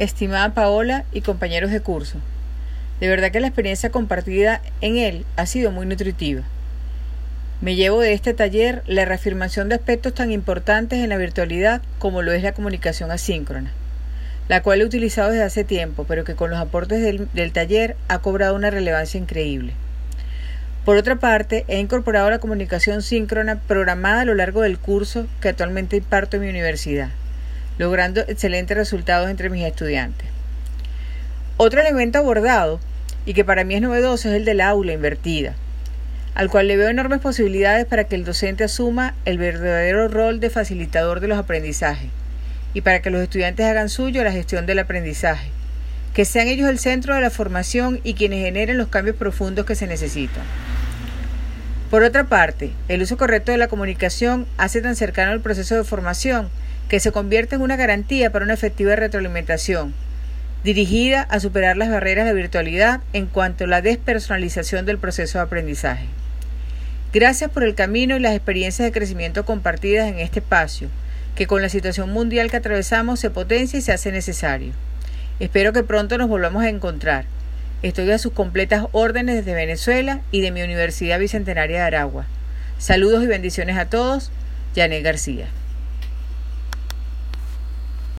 estimada Paola y compañeros de curso. De verdad que la experiencia compartida en él ha sido muy nutritiva. Me llevo de este taller la reafirmación de aspectos tan importantes en la virtualidad como lo es la comunicación asíncrona, la cual he utilizado desde hace tiempo, pero que con los aportes del, del taller ha cobrado una relevancia increíble. Por otra parte, he incorporado la comunicación síncrona programada a lo largo del curso que actualmente imparto en mi universidad logrando excelentes resultados entre mis estudiantes. Otro elemento abordado, y que para mí es novedoso, es el del aula invertida, al cual le veo enormes posibilidades para que el docente asuma el verdadero rol de facilitador de los aprendizajes y para que los estudiantes hagan suyo la gestión del aprendizaje, que sean ellos el centro de la formación y quienes generen los cambios profundos que se necesitan. Por otra parte, el uso correcto de la comunicación hace tan cercano el proceso de formación que se convierte en una garantía para una efectiva retroalimentación, dirigida a superar las barreras de virtualidad en cuanto a la despersonalización del proceso de aprendizaje. Gracias por el camino y las experiencias de crecimiento compartidas en este espacio, que con la situación mundial que atravesamos se potencia y se hace necesario. Espero que pronto nos volvamos a encontrar. Estoy a sus completas órdenes desde Venezuela y de mi Universidad Bicentenaria de Aragua. Saludos y bendiciones a todos. Janet García.